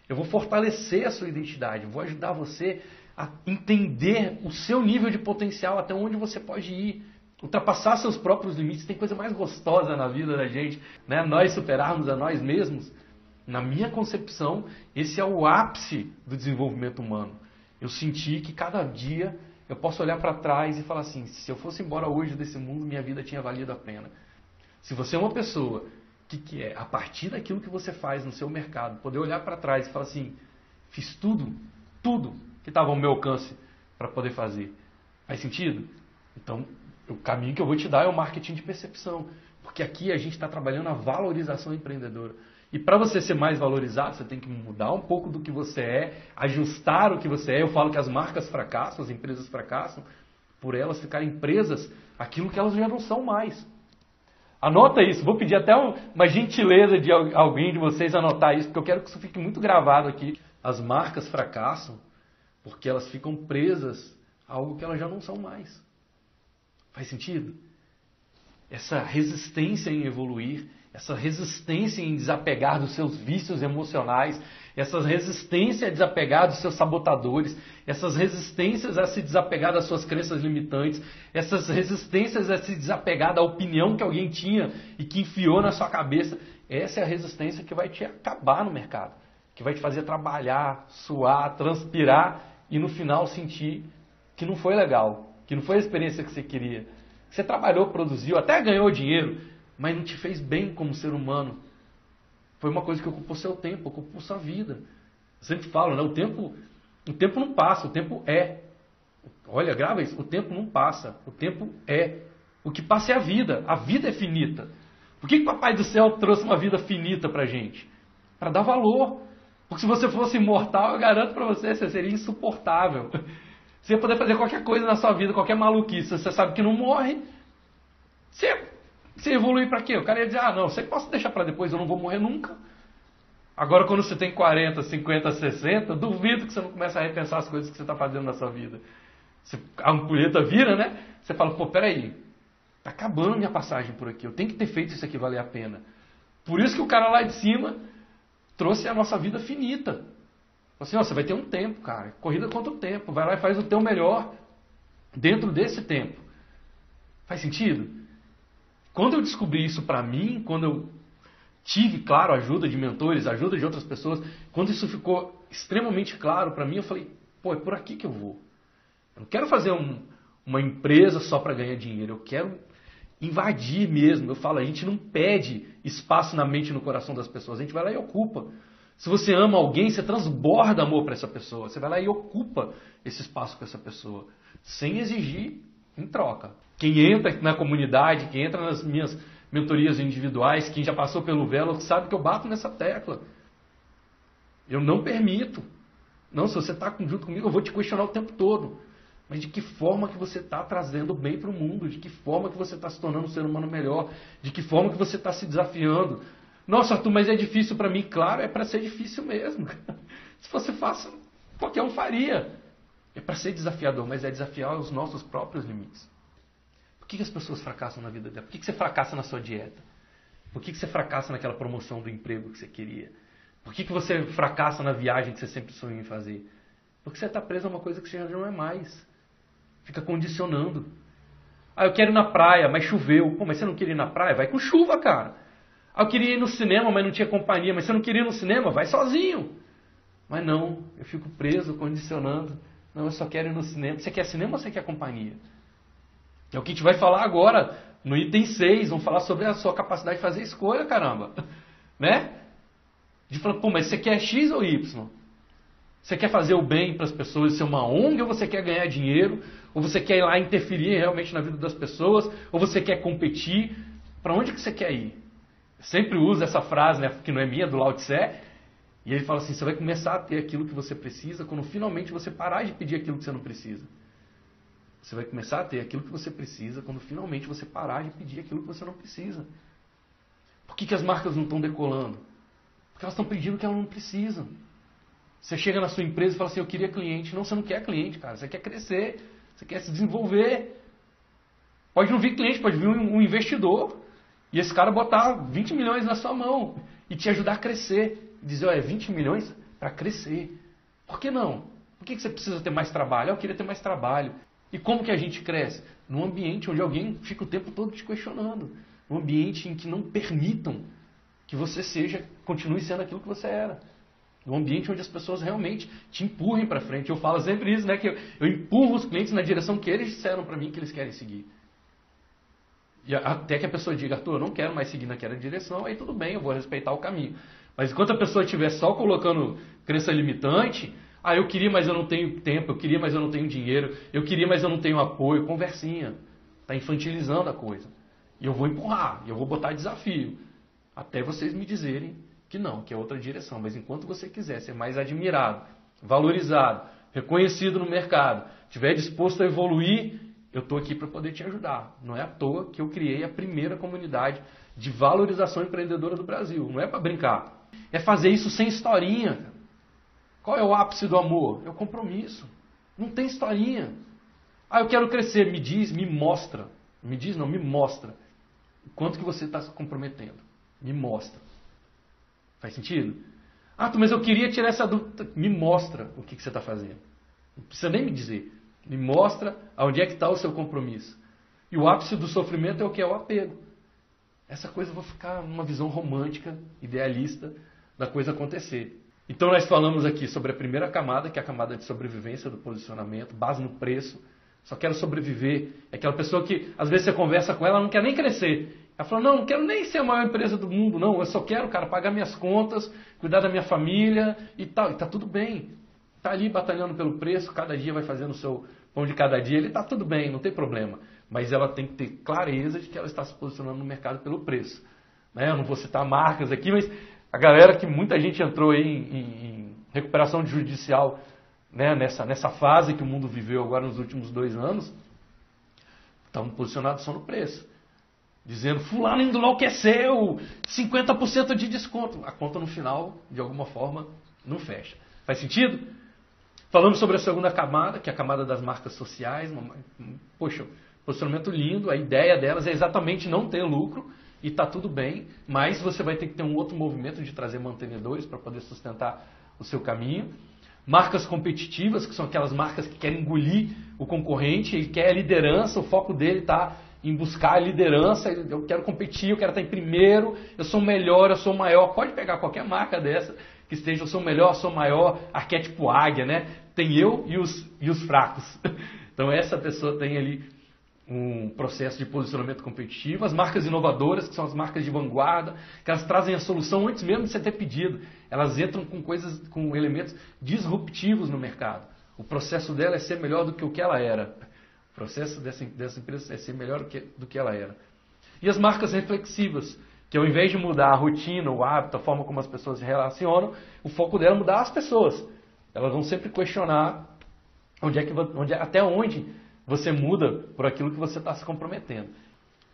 Speaker 1: Eu vou fortalecer a sua identidade, vou ajudar você a entender o seu nível de potencial, até onde você pode ir, ultrapassar seus próprios limites. Tem coisa mais gostosa na vida da gente, né? Nós superarmos a nós mesmos. Na minha concepção, esse é o ápice do desenvolvimento humano. Eu senti que cada dia eu posso olhar para trás e falar assim: se eu fosse embora hoje desse mundo, minha vida tinha valido a pena. Se você é uma pessoa que, que é, a partir daquilo que você faz no seu mercado, poder olhar para trás e falar assim: fiz tudo, tudo que estava ao meu alcance para poder fazer. Faz sentido? Então, o caminho que eu vou te dar é o marketing de percepção. Porque aqui a gente está trabalhando a valorização empreendedora. E para você ser mais valorizado, você tem que mudar um pouco do que você é, ajustar o que você é. Eu falo que as marcas fracassam, as empresas fracassam, por elas ficarem presas aquilo que elas já não são mais. Anota isso, vou pedir até uma gentileza de alguém de vocês anotar isso, porque eu quero que isso fique muito gravado aqui. As marcas fracassam porque elas ficam presas a algo que elas já não são mais. Faz sentido? Essa resistência em evoluir essa resistência em desapegar dos seus vícios emocionais, essa resistência a desapegar dos seus sabotadores, essas resistências a se desapegar das suas crenças limitantes, essas resistências a se desapegar da opinião que alguém tinha e que enfiou na sua cabeça. Essa é a resistência que vai te acabar no mercado, que vai te fazer trabalhar, suar, transpirar e no final sentir que não foi legal, que não foi a experiência que você queria. Você trabalhou, produziu, até ganhou dinheiro, mas não te fez bem como ser humano. Foi uma coisa que ocupou seu tempo, ocupou sua vida. Eu sempre falo, né? O tempo, o tempo não passa, o tempo é. Olha, grava isso. O tempo não passa, o tempo é. O que passa é a vida. A vida é finita. Por que, que Papai do Céu trouxe uma vida finita pra gente? Para dar valor. Porque se você fosse imortal, eu garanto para você, você seria insuportável. Você ia poder fazer qualquer coisa na sua vida, qualquer maluquice. Você sabe que não morre. Você, você evoluir para quê? O cara ia dizer, ah, não, você pode deixar para depois, eu não vou morrer nunca. Agora, quando você tem 40, 50, 60, duvido que você não comece a repensar as coisas que você está fazendo na sua vida. Você, a ampulheta vira, né? Você fala, pô, peraí, tá acabando minha passagem por aqui, eu tenho que ter feito isso aqui valer a pena. Por isso que o cara lá de cima trouxe a nossa vida finita. Assim, ó, você vai ter um tempo, cara. Corrida contra o tempo. Vai lá e faz o teu melhor dentro desse tempo. Faz sentido? Quando eu descobri isso para mim, quando eu tive, claro, ajuda de mentores, ajuda de outras pessoas, quando isso ficou extremamente claro para mim, eu falei, pô, é por aqui que eu vou. Eu não quero fazer um, uma empresa só para ganhar dinheiro, eu quero invadir mesmo. Eu falo, a gente não pede espaço na mente e no coração das pessoas, a gente vai lá e ocupa. Se você ama alguém, você transborda amor para essa pessoa. Você vai lá e ocupa esse espaço com essa pessoa, sem exigir em troca. Quem entra na comunidade, quem entra nas minhas mentorias individuais, quem já passou pelo velo, sabe que eu bato nessa tecla. Eu não permito. Não, se você está junto comigo, eu vou te questionar o tempo todo. Mas de que forma que você está trazendo bem para o mundo? De que forma que você está se tornando um ser humano melhor? De que forma que você está se desafiando? Nossa, Arthur, mas é difícil para mim. Claro, é para ser difícil mesmo. Se fosse fácil, qualquer um faria. É para ser desafiador, mas é desafiar os nossos próprios limites. Que, que as pessoas fracassam na vida dela? Por que, que você fracassa na sua dieta? Por que, que você fracassa naquela promoção do emprego que você queria? Por que, que você fracassa na viagem que você sempre sonhou em fazer? Porque você está preso a uma coisa que você já não é mais. Fica condicionando. Ah, eu quero ir na praia, mas choveu. Pô, mas você não queria ir na praia? Vai com chuva, cara. Ah, eu queria ir no cinema, mas não tinha companhia. Mas você não queria ir no cinema? Vai sozinho. Mas não, eu fico preso, condicionando. Não, eu só quero ir no cinema. Você quer cinema ou você quer companhia? É o que a gente vai falar agora, no item 6. Vamos falar sobre a sua capacidade de fazer escolha, caramba. Né? De falar, pô, mas você quer X ou Y? Você quer fazer o bem para as pessoas, ser uma ONG, ou você quer ganhar dinheiro? Ou você quer ir lá interferir realmente na vida das pessoas? Ou você quer competir? Para onde que você quer ir? Eu sempre uso essa frase, né, que não é minha, do Lao Tse, e ele fala assim, você vai começar a ter aquilo que você precisa quando finalmente você parar de pedir aquilo que você não precisa. Você vai começar a ter aquilo que você precisa quando finalmente você parar de pedir aquilo que você não precisa. Por que, que as marcas não estão decolando? Porque elas estão pedindo o que elas não precisam. Você chega na sua empresa e fala assim, eu queria cliente. Não, você não quer cliente, cara. Você quer crescer. Você quer se desenvolver. Pode não vir cliente, pode vir um, investidor. E esse cara botar 20 milhões na sua mão e te ajudar a crescer. Dizer, olha, 20 milhões para crescer. Por que não? Por que você precisa ter mais trabalho? Eu queria ter mais trabalho. E como que a gente cresce? Num ambiente onde alguém fica o tempo todo te questionando. Num ambiente em que não permitam que você seja, continue sendo aquilo que você era. Um ambiente onde as pessoas realmente te empurrem para frente. Eu falo sempre isso, né? Que eu, eu empurro os clientes na direção que eles disseram para mim que eles querem seguir. E até que a pessoa diga, Arthur, eu não quero mais seguir naquela direção, aí tudo bem, eu vou respeitar o caminho. Mas enquanto a pessoa estiver só colocando crença limitante, ah, eu queria, mas eu não tenho tempo, eu queria, mas eu não tenho dinheiro, eu queria, mas eu não tenho apoio, conversinha. Está infantilizando a coisa. E eu vou empurrar, eu vou botar desafio. Até vocês me dizerem que não, que é outra direção. Mas enquanto você quiser ser mais admirado, valorizado, reconhecido no mercado, estiver disposto a evoluir, eu estou aqui para poder te ajudar. Não é à toa que eu criei a primeira comunidade de valorização empreendedora do Brasil. Não é para brincar. É fazer isso sem historinha. Qual é o ápice do amor? É o compromisso. Não tem historinha. Ah, eu quero crescer. Me diz, me mostra. Me diz, não, me mostra. O quanto que você está se comprometendo. Me mostra. Faz sentido? Ah, mas eu queria tirar essa dúvida. Me mostra o que, que você está fazendo. Não precisa nem me dizer. Me mostra aonde é que está o seu compromisso. E o ápice do sofrimento é o que? É o apego. Essa coisa vou ficar numa visão romântica, idealista da coisa acontecer. Então nós falamos aqui sobre a primeira camada, que é a camada de sobrevivência do posicionamento, base no preço. Só quero sobreviver. É aquela pessoa que às vezes você conversa com ela, não quer nem crescer. Ela falou, não, não quero nem ser a maior empresa do mundo, não. Eu só quero, cara, pagar minhas contas, cuidar da minha família e tal. E tá tudo bem. Tá ali batalhando pelo preço, cada dia vai fazendo o seu pão de cada dia. Ele tá tudo bem, não tem problema. Mas ela tem que ter clareza de que ela está se posicionando no mercado pelo preço. né? Eu não vou citar marcas aqui, mas a galera que muita gente entrou aí em, em, em recuperação judicial né? nessa, nessa fase que o mundo viveu agora nos últimos dois anos, estão posicionados só no preço. Dizendo, fulano enlouqueceu, 50% de desconto. A conta no final, de alguma forma, não fecha. Faz sentido? Falamos sobre a segunda camada, que é a camada das marcas sociais. Poxa, posicionamento lindo, a ideia delas é exatamente não ter lucro e está tudo bem, mas você vai ter que ter um outro movimento de trazer mantenedores para poder sustentar o seu caminho. Marcas competitivas, que são aquelas marcas que querem engolir o concorrente, ele quer a liderança, o foco dele está em buscar a liderança, eu quero competir, eu quero estar em primeiro, eu sou melhor, eu sou maior. Pode pegar qualquer marca dessa que esteja, eu sou melhor, eu sou maior, arquétipo águia, né? Tem eu e os, e os fracos. Então essa pessoa tem ali um processo de posicionamento competitivo. As marcas inovadoras, que são as marcas de vanguarda, que elas trazem a solução antes mesmo de você ter pedido. Elas entram com coisas, com elementos disruptivos no mercado. O processo dela é ser melhor do que o que ela era. O processo dessa, dessa empresa é ser melhor do que, do que ela era. E as marcas reflexivas, que ao invés de mudar a rotina, o hábito, a forma como as pessoas se relacionam, o foco dela é mudar as pessoas. Elas vão sempre questionar onde é que, onde, até onde você muda por aquilo que você está se comprometendo.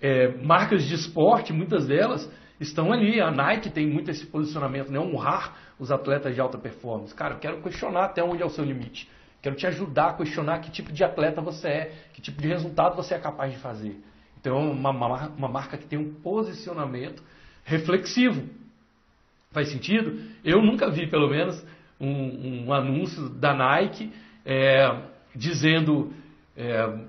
Speaker 1: É, marcas de esporte, muitas delas, estão ali. A Nike tem muito esse posicionamento, né? honrar os atletas de alta performance. Cara, eu quero questionar até onde é o seu limite. Quero te ajudar a questionar que tipo de atleta você é, que tipo de resultado você é capaz de fazer. Então, é uma, uma, marca que tem um posicionamento reflexivo. Faz sentido? Eu nunca vi, pelo menos, um, um anúncio da Nike é, dizendo é,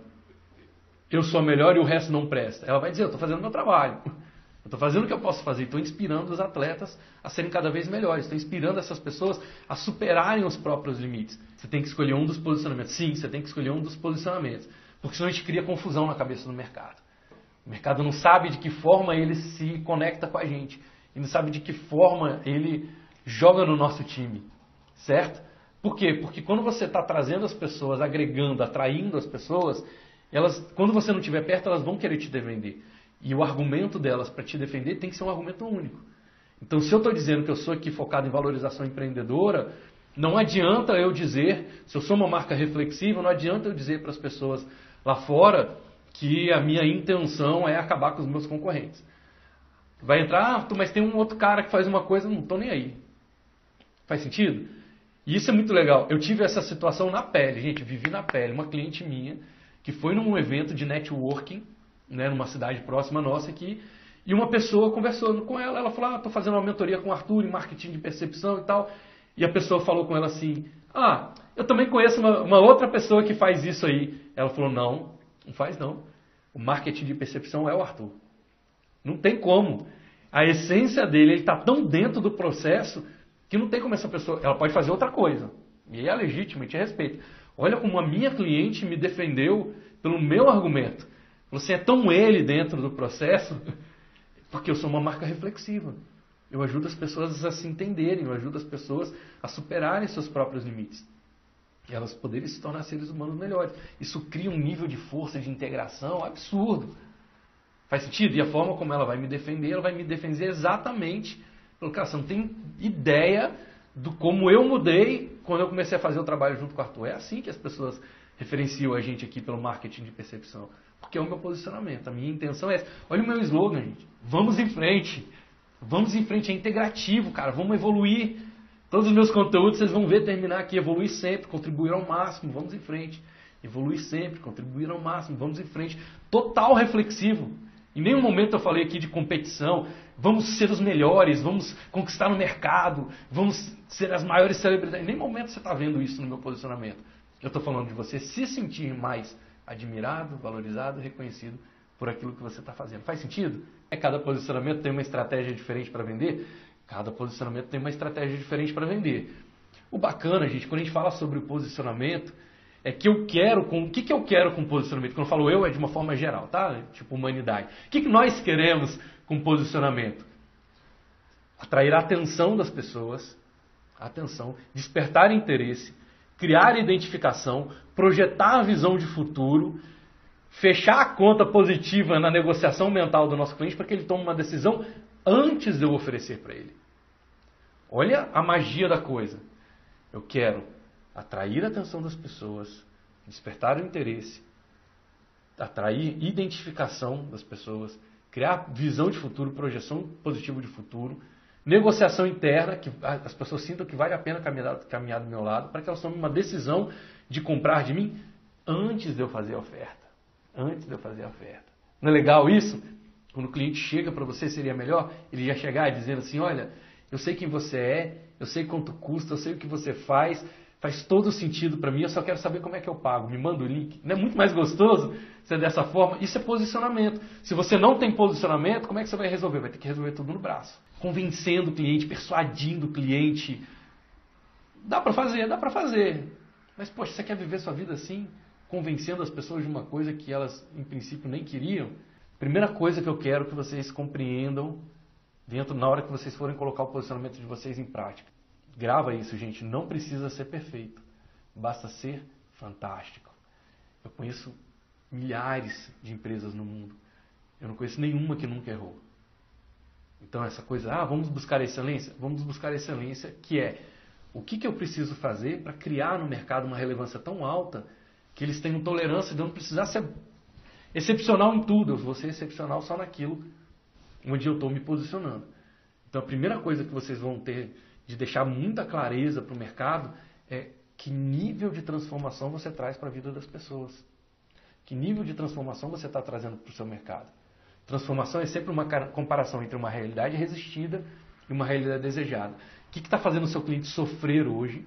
Speaker 1: eu sou melhor e o resto não presta. Ela vai dizer, eu estou fazendo meu trabalho. Eu estou fazendo o que eu posso fazer. Estou inspirando os atletas a serem cada vez melhores. Estou inspirando essas pessoas a superarem os próprios limites. Você tem que escolher um dos posicionamentos. Sim, você tem que escolher um dos posicionamentos. Porque senão a gente cria confusão na cabeça do mercado. O mercado não sabe de que forma ele se conecta com a gente. E não sabe de que forma ele joga no nosso time. Certo? Por quê? Porque quando você está trazendo as pessoas, agregando, atraindo as pessoas, elas, quando você não estiver perto, elas vão querer te defender. E o argumento delas para te defender tem que ser um argumento único. Então, se eu estou dizendo que eu sou aqui focado em valorização empreendedora, não adianta eu dizer, se eu sou uma marca reflexiva, não adianta eu dizer para as pessoas lá fora que a minha intenção é acabar com os meus concorrentes. Vai entrar, ah, mas tem um outro cara que faz uma coisa, não estou nem aí. Faz sentido? E isso é muito legal. Eu tive essa situação na pele, gente, vivi na pele. Uma cliente minha que foi num evento de networking, né, numa cidade próxima nossa aqui, e uma pessoa conversando com ela, ela falou: "Ah, tô fazendo uma mentoria com o Arthur em marketing de percepção e tal". E a pessoa falou com ela assim: "Ah, eu também conheço uma, uma outra pessoa que faz isso aí". Ela falou: "Não, não faz não. O marketing de percepção é o Arthur. Não tem como. A essência dele, ele está tão dentro do processo que não tem como essa pessoa. Ela pode fazer outra coisa. E é legítimo, e te respeito. Olha como a minha cliente me defendeu pelo meu argumento. Você é tão ele dentro do processo, porque eu sou uma marca reflexiva. Eu ajudo as pessoas a se entenderem, eu ajudo as pessoas a superarem seus próprios limites. E elas poderem se tornar seres humanos melhores. Isso cria um nível de força, de integração absurdo. Faz sentido? E a forma como ela vai me defender, ela vai me defender exatamente pelo cara, você não tem ideia do como eu mudei quando eu comecei a fazer o trabalho junto com o Arthur. É assim que as pessoas referenciam a gente aqui pelo marketing de percepção. Porque é o meu posicionamento. A minha intenção é essa. Olha o meu slogan, gente. Vamos em frente. Vamos em frente. É integrativo, cara. Vamos evoluir. Todos os meus conteúdos vocês vão ver terminar aqui. Evoluir sempre, contribuir ao máximo. Vamos em frente. Evoluir sempre, contribuir ao máximo. Vamos em frente. Total reflexivo. Em nenhum momento eu falei aqui de competição. Vamos ser os melhores, vamos conquistar no mercado, vamos ser as maiores celebridades. Em nenhum momento você está vendo isso no meu posicionamento. Eu estou falando de você se sentir mais admirado, valorizado, reconhecido por aquilo que você está fazendo. Faz sentido? É cada posicionamento tem uma estratégia diferente para vender. Cada posicionamento tem uma estratégia diferente para vender. O bacana, gente, quando a gente fala sobre o posicionamento, é que eu quero com. O que, que eu quero com posicionamento? Quando eu falo eu, é de uma forma geral, tá? Tipo humanidade. O que, que nós queremos com posicionamento? Atrair a atenção das pessoas, atenção, despertar interesse, criar identificação, projetar a visão de futuro, fechar a conta positiva na negociação mental do nosso cliente para que ele tome uma decisão antes de eu oferecer para ele. Olha a magia da coisa. Eu quero atrair a atenção das pessoas, despertar o interesse, atrair identificação das pessoas, criar visão de futuro, projeção positiva de futuro, negociação interna, que as pessoas sintam que vale a pena caminhar, caminhar do meu lado, para que elas tomem uma decisão de comprar de mim antes de eu fazer a oferta. Antes de eu fazer a oferta. Não é legal isso? Quando o cliente chega para você, seria melhor ele já chegar dizendo assim: Olha, eu sei quem você é, eu sei quanto custa, eu sei o que você faz, faz todo sentido para mim, eu só quero saber como é que eu pago. Me manda o link. Não é muito mais gostoso ser dessa forma? Isso é posicionamento. Se você não tem posicionamento, como é que você vai resolver? Vai ter que resolver tudo no braço. Convencendo o cliente, persuadindo o cliente. Dá para fazer, dá para fazer. Mas, poxa, você quer viver sua vida assim? Convencendo as pessoas de uma coisa que elas, em princípio, nem queriam? Primeira coisa que eu quero que vocês compreendam dentro na hora que vocês forem colocar o posicionamento de vocês em prática. Grava isso, gente. Não precisa ser perfeito. Basta ser fantástico. Eu conheço milhares de empresas no mundo. Eu não conheço nenhuma que nunca errou. Então, essa coisa, ah, vamos buscar excelência? Vamos buscar excelência, que é o que, que eu preciso fazer para criar no mercado uma relevância tão alta que eles tenham tolerância de eu não precisar ser excepcional em tudo, eu vou ser excepcional só naquilo onde eu estou me posicionando. Então, a primeira coisa que vocês vão ter de deixar muita clareza para o mercado é que nível de transformação você traz para a vida das pessoas. Que nível de transformação você está trazendo para o seu mercado. Transformação é sempre uma comparação entre uma realidade resistida e uma realidade desejada. O que está fazendo o seu cliente sofrer hoje?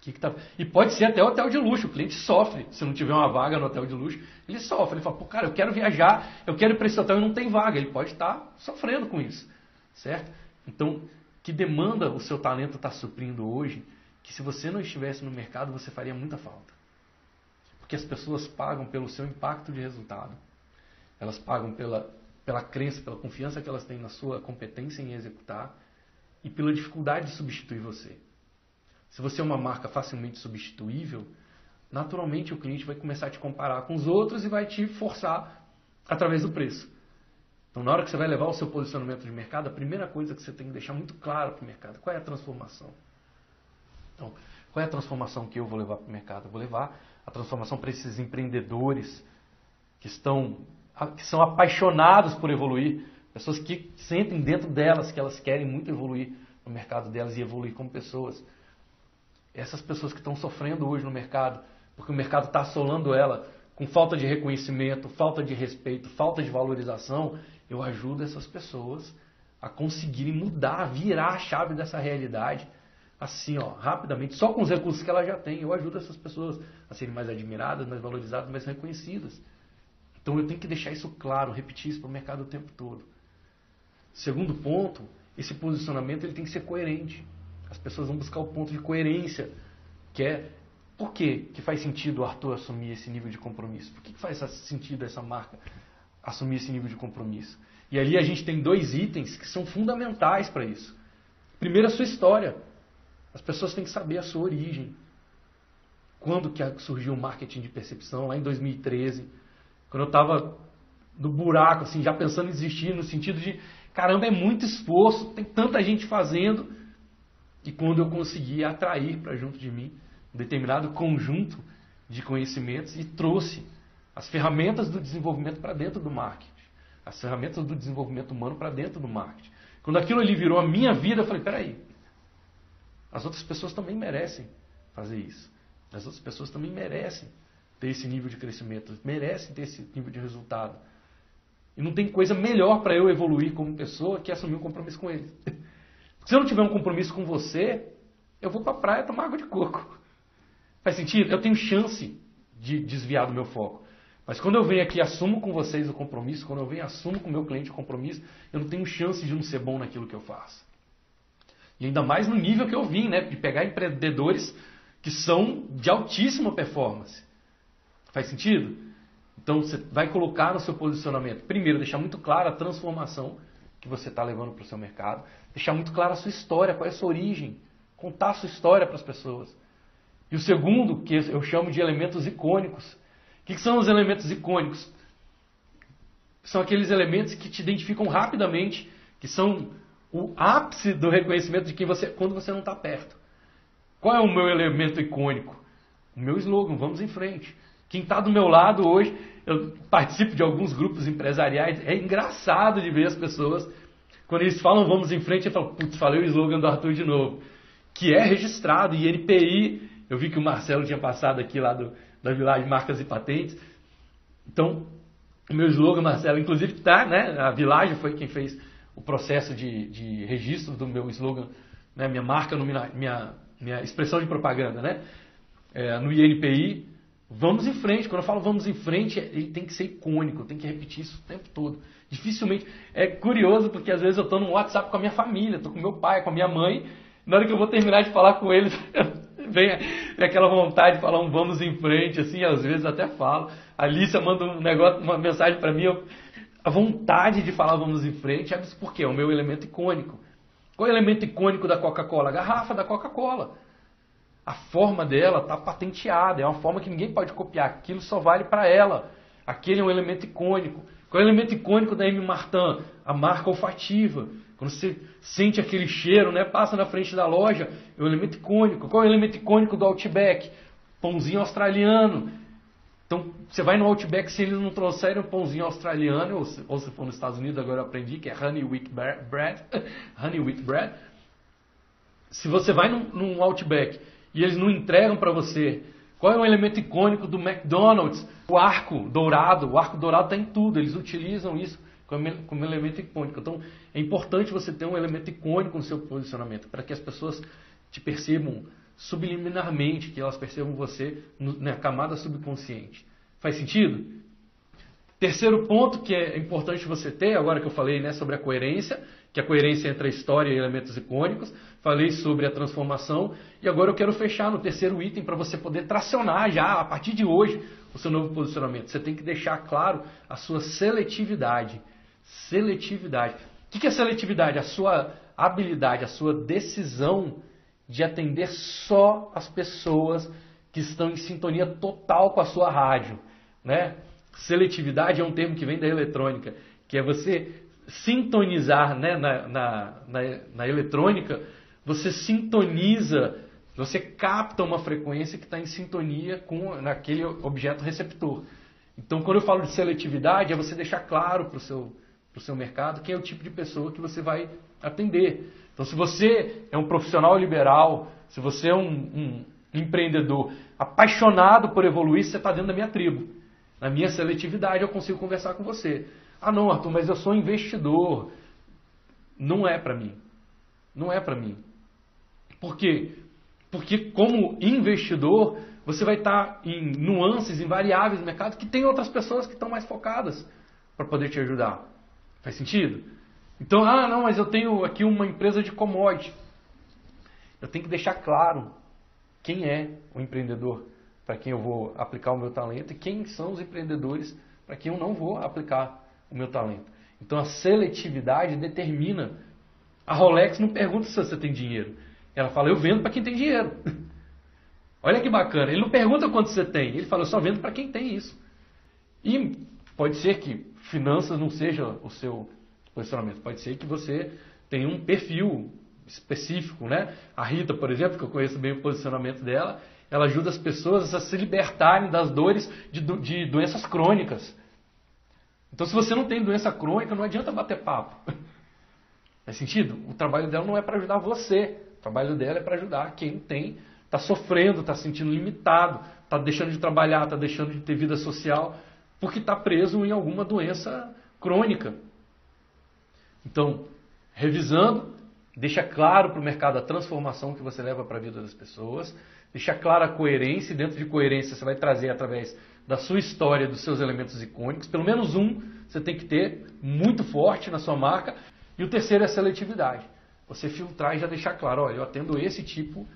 Speaker 1: Que que tá... E pode ser até hotel de luxo. O cliente sofre. Se não tiver uma vaga no hotel de luxo, ele sofre. Ele fala, pô, cara, eu quero viajar, eu quero ir para esse hotel e não tem vaga. Ele pode estar tá sofrendo com isso. Certo? Então, que demanda o seu talento está suprindo hoje, que se você não estivesse no mercado, você faria muita falta. Porque as pessoas pagam pelo seu impacto de resultado. Elas pagam pela, pela crença, pela confiança que elas têm na sua competência em executar e pela dificuldade de substituir você. Se você é uma marca facilmente substituível, naturalmente o cliente vai começar a te comparar com os outros e vai te forçar através do preço. Então, na hora que você vai levar o seu posicionamento de mercado, a primeira coisa que você tem que deixar muito claro para o mercado, qual é a transformação? Então, qual é a transformação que eu vou levar para o mercado? Eu vou levar a transformação para esses empreendedores que estão que são apaixonados por evoluir, pessoas que sentem dentro delas que elas querem muito evoluir no mercado delas e evoluir como pessoas. Essas pessoas que estão sofrendo hoje no mercado, porque o mercado está assolando ela com falta de reconhecimento, falta de respeito, falta de valorização, eu ajudo essas pessoas a conseguirem mudar, virar a chave dessa realidade, assim, ó, rapidamente, só com os recursos que ela já tem. Eu ajudo essas pessoas a serem mais admiradas, mais valorizadas, mais reconhecidas. Então eu tenho que deixar isso claro, repetir isso para o mercado o tempo todo. Segundo ponto, esse posicionamento ele tem que ser coerente. As pessoas vão buscar o ponto de coerência, que é por que, que faz sentido o Arthur assumir esse nível de compromisso? Por que, que faz sentido essa marca assumir esse nível de compromisso. E ali a gente tem dois itens que são fundamentais para isso. Primeiro, a sua história. As pessoas têm que saber a sua origem. Quando que surgiu o marketing de percepção? Lá em 2013. Quando eu estava no buraco, assim, já pensando em desistir, no sentido de, caramba, é muito esforço, tem tanta gente fazendo. E quando eu consegui atrair para junto de mim um determinado conjunto de conhecimentos e trouxe as ferramentas do desenvolvimento para dentro do marketing, as ferramentas do desenvolvimento humano para dentro do marketing. Quando aquilo ali virou a minha vida, eu falei: peraí, as outras pessoas também merecem fazer isso. As outras pessoas também merecem ter esse nível de crescimento, merecem ter esse nível de resultado. E não tem coisa melhor para eu evoluir como pessoa que assumir um compromisso com eles. se eu não tiver um compromisso com você, eu vou para a praia tomar água de coco. Faz sentido? Eu tenho chance de desviar do meu foco. Mas quando eu venho aqui assumo com vocês o compromisso, quando eu venho assumo com o meu cliente o compromisso, eu não tenho chance de não ser bom naquilo que eu faço. E ainda mais no nível que eu vim, né? De pegar empreendedores que são de altíssima performance. Faz sentido? Então você vai colocar no seu posicionamento, primeiro, deixar muito clara a transformação que você está levando para o seu mercado, deixar muito clara a sua história, qual é a sua origem, contar a sua história para as pessoas. E o segundo, que eu chamo de elementos icônicos, o que são os elementos icônicos? São aqueles elementos que te identificam rapidamente que são o ápice do reconhecimento de quem você quando você não está perto. Qual é o meu elemento icônico? O meu slogan, vamos em frente. Quem está do meu lado hoje, eu participo de alguns grupos empresariais, é engraçado de ver as pessoas, quando eles falam vamos em frente, eu falo, putz, falei o slogan do Arthur de novo. Que é registrado, e NPI, eu vi que o Marcelo tinha passado aqui lá do, da Village Marcas e Patentes. Então, o meu slogan, Marcelo, inclusive está, né? A Village foi quem fez o processo de, de registro do meu slogan, né, minha marca, minha, minha expressão de propaganda, né? É, no INPI, vamos em frente. Quando eu falo vamos em frente, ele tem que ser icônico, tem que repetir isso o tempo todo. Dificilmente. É curioso porque às vezes eu estou no WhatsApp com a minha família, estou com meu pai, com a minha mãe. Na hora que eu vou terminar de falar com eles, vem, aquela vontade de falar um vamos em frente, assim, às vezes até falo. A Alicia manda um negócio, uma mensagem para mim, eu, a vontade de falar vamos em frente, é porque é o meu elemento icônico. Qual é o elemento icônico da Coca-Cola? A garrafa da Coca-Cola. A forma dela está patenteada, é uma forma que ninguém pode copiar. Aquilo só vale para ela. Aquele é um elemento icônico. Qual é o elemento icônico da M. Martin? A marca olfativa. Quando você sente aquele cheiro, né, passa na frente da loja, é um elemento icônico. Qual é o elemento icônico do Outback? Pãozinho australiano. Então, você vai no Outback, se eles não trouxerem um pãozinho australiano, ou se, ou se for nos Estados Unidos, agora eu aprendi que é honey wheat bread, honey wheat bread. Se você vai num, num Outback e eles não entregam para você, qual é o elemento icônico do McDonald's? O arco dourado. O arco dourado está em tudo, eles utilizam isso como, elemento icônico. Então, é importante você ter um elemento icônico no seu posicionamento, para que as pessoas te percebam subliminarmente, que elas percebam você na camada subconsciente. Faz sentido? Terceiro ponto que é importante você ter, agora que eu falei né, sobre a coerência, que a coerência entre a história e elementos icônicos, falei sobre a transformação, e agora eu quero fechar no terceiro item para você poder tracionar já, a partir de hoje, o seu novo posicionamento. Você tem que deixar claro a sua seletividade. Seletividade. O que é seletividade? A sua habilidade, a sua decisão de atender só as pessoas que estão em sintonia total com a sua rádio. Né? Seletividade é um termo que vem da eletrônica, que é você sintonizar né, na, na, na, na eletrônica, você sintoniza, você capta uma frequência que está em sintonia com naquele objeto receptor. Então, quando eu falo de seletividade, é você deixar claro para o seu, seu mercado quem é o tipo de pessoa que você vai atender. Então, se você é um profissional liberal, se você é um, um empreendedor apaixonado por evoluir, você está dentro da minha tribo. Na minha seletividade, eu consigo conversar com você. Ah, não, Arthur, mas eu sou investidor. Não é para mim. Não é para mim. Por quê? Porque, como investidor, você vai estar tá em nuances, em variáveis do mercado que tem outras pessoas que estão mais focadas para poder te ajudar. Faz sentido? Então, ah, não, mas eu tenho aqui uma empresa de commodity. Eu tenho que deixar claro quem é o empreendedor para quem eu vou aplicar o meu talento e quem são os empreendedores para quem eu não vou aplicar o meu talento. Então, a seletividade determina. A Rolex não pergunta se você tem dinheiro. Ela fala, eu vendo para quem tem dinheiro. Olha que bacana. Ele não pergunta quanto você tem. Ele fala, eu só vendo para quem tem isso. E pode ser que finanças não seja o seu posicionamento. Pode ser que você tenha um perfil específico, né? A Rita, por exemplo, que eu conheço bem o posicionamento dela, ela ajuda as pessoas a se libertarem das dores de, de doenças crônicas. Então, se você não tem doença crônica, não adianta bater papo. Faz sentido? O trabalho dela não é para ajudar você. O trabalho dela é para ajudar quem tem, está sofrendo, está se sentindo limitado, está deixando de trabalhar, está deixando de ter vida social, porque está preso em alguma doença crônica. Então, revisando, deixa claro para o mercado a transformação que você leva para a vida das pessoas, deixa clara a coerência, e dentro de coerência você vai trazer através da sua história, dos seus elementos icônicos, pelo menos um você tem que ter muito forte na sua marca, e o terceiro é a seletividade. Você filtrar e já deixar claro, olha, eu atendo esse tipo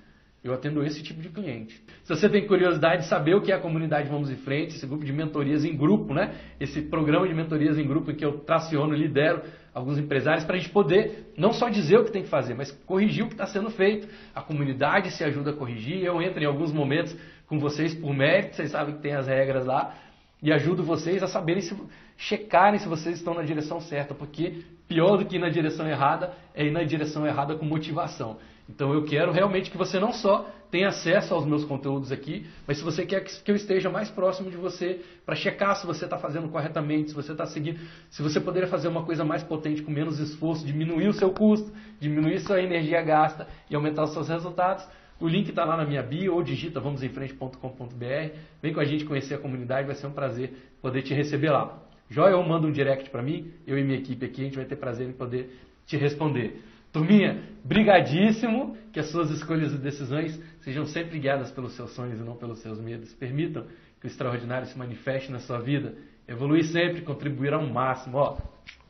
Speaker 1: eu atendo esse tipo de cliente. Se você tem curiosidade de saber o que é a comunidade Vamos em Frente, esse grupo de mentorias em grupo, né? Esse programa de mentorias em grupo em que eu traciono e lidero alguns empresários para a gente poder não só dizer o que tem que fazer, mas corrigir o que está sendo feito. A comunidade se ajuda a corrigir. Eu entro em alguns momentos com vocês por mérito, vocês sabem que tem as regras lá. e ajudo vocês a saberem se checarem se vocês estão na direção certa, porque pior do que ir na direção errada é ir na direção errada com motivação. Então eu quero realmente que você não só tenha acesso aos meus conteúdos aqui, mas se você quer que eu esteja mais próximo de você para checar se você está fazendo corretamente, se você está seguindo, se você poderia fazer uma coisa mais potente com menos esforço, diminuir o seu custo, diminuir sua energia gasta e aumentar os seus resultados, o link está lá na minha bio ou digita vamosemfrente.com.br. Vem com a gente conhecer a comunidade, vai ser um prazer poder te receber lá. Joia ou manda um direct para mim, eu e minha equipe aqui, a gente vai ter prazer em poder te responder. Turminha, brigadíssimo, que as suas escolhas e decisões sejam sempre guiadas pelos seus sonhos e não pelos seus medos. Permitam que o extraordinário se manifeste na sua vida. Evoluir sempre, contribuir ao máximo. Ó,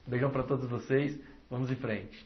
Speaker 1: beijão para todos vocês, vamos em frente.